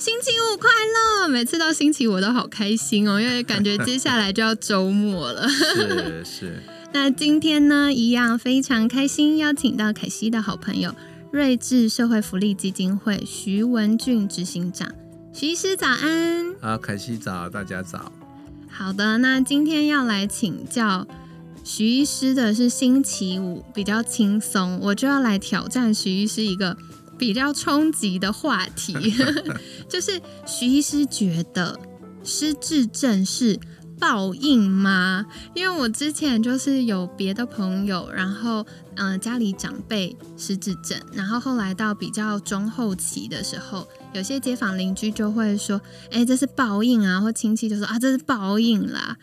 星期五快乐！每次到星期五都好开心哦，因为感觉接下来就要周末了。是 是。那今天呢，一样非常开心，邀请到凯西的好朋友睿智社会福利基金会徐文俊执行长，徐医师早安。啊，凯西早，大家早。好的，那今天要来请教徐医师的是星期五比较轻松，我就要来挑战徐医师一个。比较冲击的话题，就是徐医师觉得失智症是报应吗？因为我之前就是有别的朋友，然后嗯家里长辈失智症，然后后来到比较中后期的时候，有些街坊邻居就会说：“哎，这是报应啊！”或亲戚就说：“啊，这是报应啦。”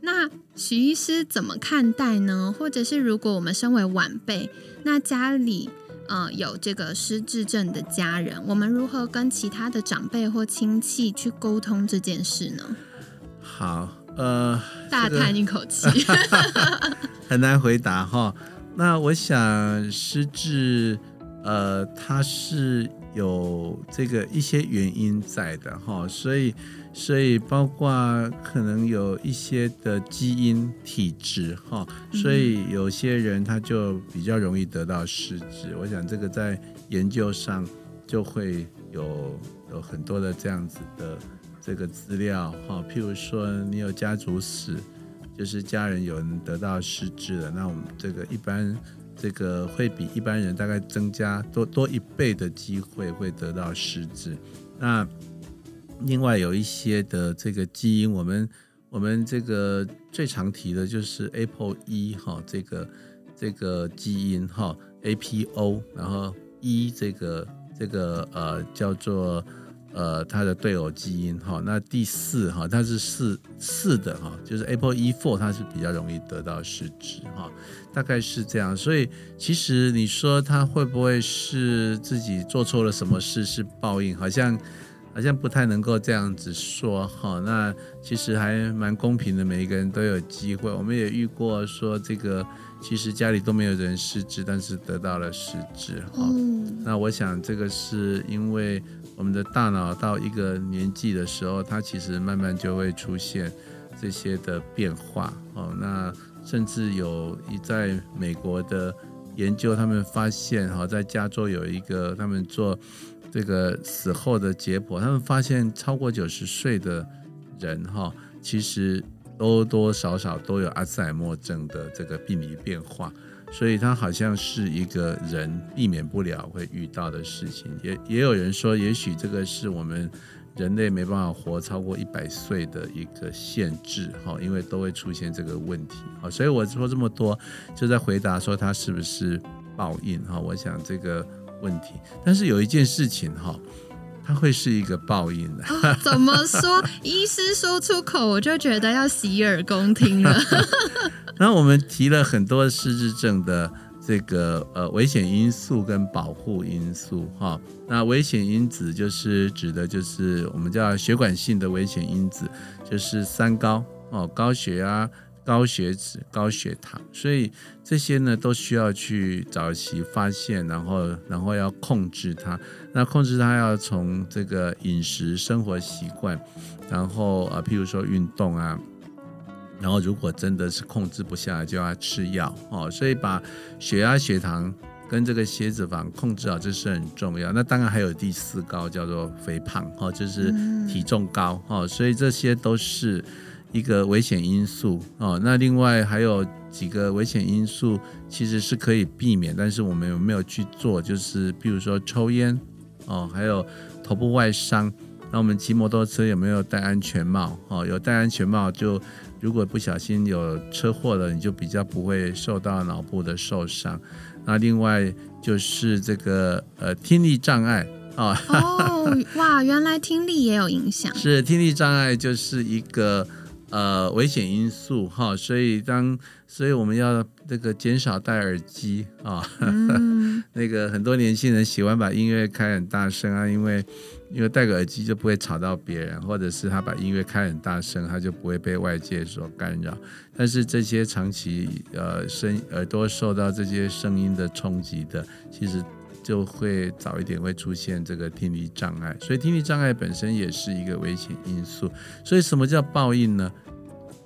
那徐医师怎么看待呢？或者是如果我们身为晚辈，那家里？呃，有这个失智症的家人，我们如何跟其他的长辈或亲戚去沟通这件事呢？好，呃，大叹一口气，很难回答哈。那我想失智，呃，它是有这个一些原因在的哈，所以。所以包括可能有一些的基因体质哈，所以有些人他就比较容易得到失智。我想这个在研究上就会有有很多的这样子的这个资料哈。譬如说你有家族史，就是家人有人得到失智了，那我们这个一般这个会比一般人大概增加多多一倍的机会会得到失智。那另外有一些的这个基因，我们我们这个最常提的就是 Apple 一哈，这个这个基因哈 APO，然后一这个这个呃叫做呃它的对偶基因哈，那第四哈它是四四的哈，就是 Apple 一 four 它是比较容易得到失智哈，大概是这样。所以其实你说他会不会是自己做错了什么事是报应？好像。好像不太能够这样子说哈，那其实还蛮公平的，每一个人都有机会。我们也遇过说这个，其实家里都没有人失智，但是得到了失智哈。那我想这个是因为我们的大脑到一个年纪的时候，它其实慢慢就会出现这些的变化哦。那甚至有一在美国的研究，他们发现哈，在加州有一个他们做。这个死后的解剖，他们发现超过九十岁的人哈，其实多多少少都有阿兹海默症的这个病理变化，所以它好像是一个人避免不了会遇到的事情。也也有人说，也许这个是我们人类没办法活超过一百岁的一个限制哈，因为都会出现这个问题。好，所以我说这么多，就在回答说它是不是报应哈。我想这个。问题，但是有一件事情哈，它会是一个报应的。怎么说？医师说出口，我就觉得要洗耳恭听了。那我们提了很多失智症的这个呃危险因素跟保护因素哈。那危险因子就是指的就是我们叫血管性的危险因子，就是三高哦，高血压。高血脂、高血糖，所以这些呢都需要去早期发现，然后然后要控制它。那控制它要从这个饮食、生活习惯，然后啊，譬如说运动啊，然后如果真的是控制不下来，就要吃药哦。所以把血压、血糖跟这个血脂肪控制好，这是很重要。那当然还有第四高叫做肥胖哦，就是体重高哦。所以这些都是。一个危险因素哦，那另外还有几个危险因素其实是可以避免，但是我们有没有去做？就是比如说抽烟哦，还有头部外伤。那我们骑摩托车有没有戴安全帽？哦，有戴安全帽就如果不小心有车祸了，你就比较不会受到脑部的受伤。那另外就是这个呃听力障碍哦。哦，哇，原来听力也有影响。是听力障碍就是一个。呃危险因素哈，所以当所以我们要这个减少戴耳机啊。嗯那个很多年轻人喜欢把音乐开很大声啊，因为因为戴个耳机就不会吵到别人，或者是他把音乐开很大声，他就不会被外界所干扰。但是这些长期呃声耳朵受到这些声音的冲击的，其实就会早一点会出现这个听力障碍。所以听力障碍本身也是一个危险因素。所以什么叫报应呢？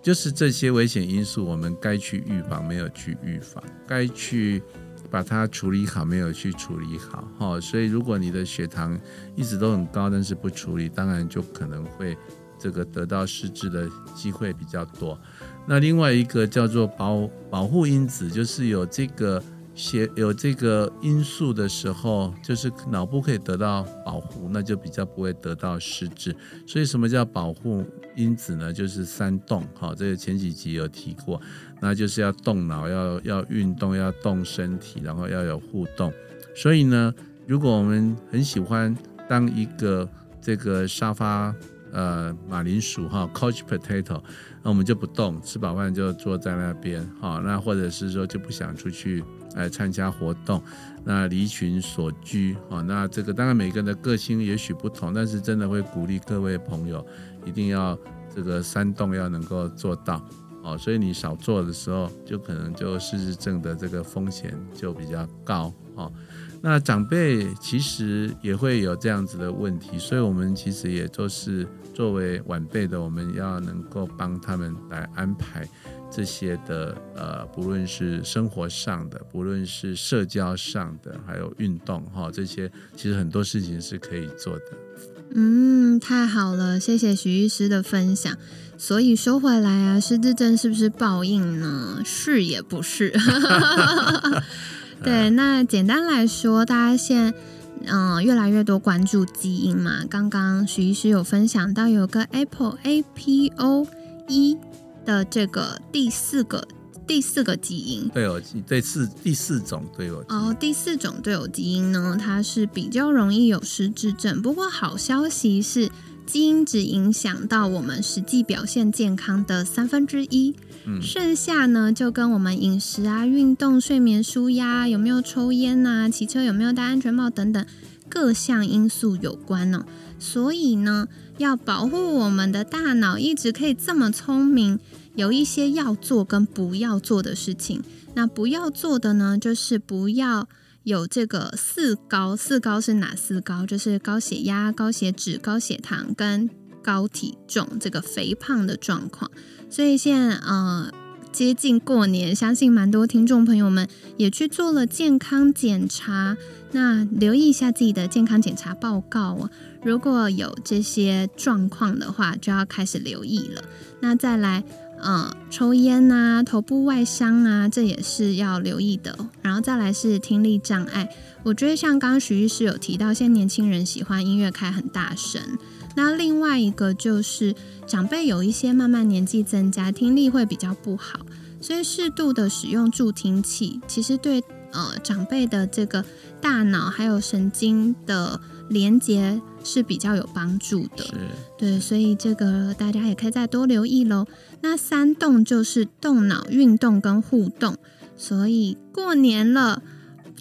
就是这些危险因素，我们该去预防没有去预防，该去把它处理好没有去处理好，哈、所以如果你的血糖一直都很高，但是不处理，当然就可能会这个得到失智的机会比较多。那另外一个叫做保保护因子，就是有这个血有这个因素的时候，就是脑部可以得到保护，那就比较不会得到失智。所以什么叫保护因子呢？就是三动，好、这个前几集有提过，那就是要动脑，要要运动，要动身体，然后要有互动。所以呢，如果我们很喜欢当一个这个沙发呃马铃薯哈 couch potato，那我们就不动，吃饱饭就坐在那边哈，那或者是说就不想出去来参加活动，那离群所居啊，那这个当然每个人的个性也许不同，但是真的会鼓励各位朋友一定要这个三动要能够做到。哦，所以你少做的时候，就可能就失智症的这个风险就比较高哦。那长辈其实也会有这样子的问题，所以我们其实也都是作为晚辈的，我们要能够帮他们来安排这些的呃，不论是生活上的，不论是社交上的，还有运动哈、这些其实很多事情是可以做的。嗯，太好了，谢谢徐医师的分享。所以说回来啊，失智症是不是报应呢？是也不是。对，那简单来说，大家现嗯、越来越多关注基因嘛。刚刚徐医师有分享到有个 Apple APO 一的这个第四个第四个基因，对哦，对四第四种对哦，哦，第四种对偶基因呢，它是比较容易有失智症。不过好消息是，基因只影响到我们实际表现健康的三分之一，嗯。剩下呢就跟我们饮食啊、运动、睡眠、舒压、有没有抽烟呐、骑车有没有戴安全帽等等各项因素有关呢、所以呢，要保护我们的大脑一直可以这么聪明，有一些要做跟不要做的事情。那不要做的呢，就是不要有这个四高。四高是哪四高？就是高血压、高血脂、高血糖跟高体重这个肥胖的状况。所以现在呃接近过年，相信蛮多听众朋友们也去做了健康检查。那留意一下自己的健康检查报告哦。如果有这些状况的话，就要开始留意了。那再来，呃，抽烟啊、头部外伤啊，这也是要留意的。然后再来是听力障碍，我觉得像刚刚徐医师有提到，现在年轻人喜欢音乐开很大声。那另外一个就是长辈有一些慢慢年纪增加，听力会比较不好，所以适度的使用助听器，其实对呃长辈的这个大脑还有神经的连接是比较有帮助的。对，所以这个大家也可以再多留意喽。那三动就是动脑、运动跟互动，所以过年了，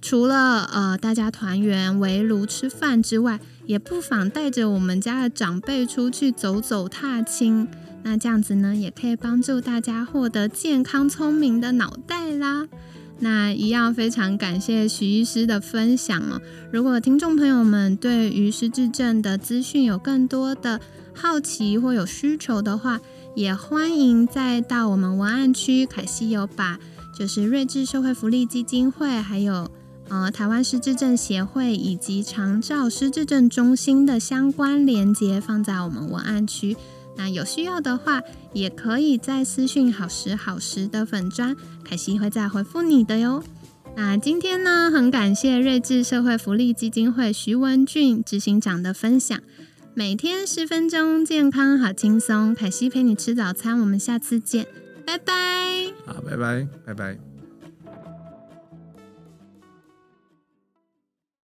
除了呃大家团圆围炉吃饭之外，也不妨带着我们家的长辈出去走走踏青。那这样子呢，也可以帮助大家获得健康聪明的脑袋啦。那一样非常感谢徐医师的分享哦。如果听众朋友们对于失智症的资讯有更多的好奇或有需求的话，也欢迎再到我们文案区，凯西有把就是睿智社会福利基金会，还有呃台湾失智症协会以及长照失智症中心的相关连接放在我们文案区。那有需要的话，也可以在私讯好时好时的粉砖，凯西会再回复你的哟。那今天呢，很感谢睿智社会福利基金会徐文俊执行长的分享。每天十分钟，健康好轻松。凯西陪你吃早餐，我们下次见，拜拜。好，拜拜，拜拜。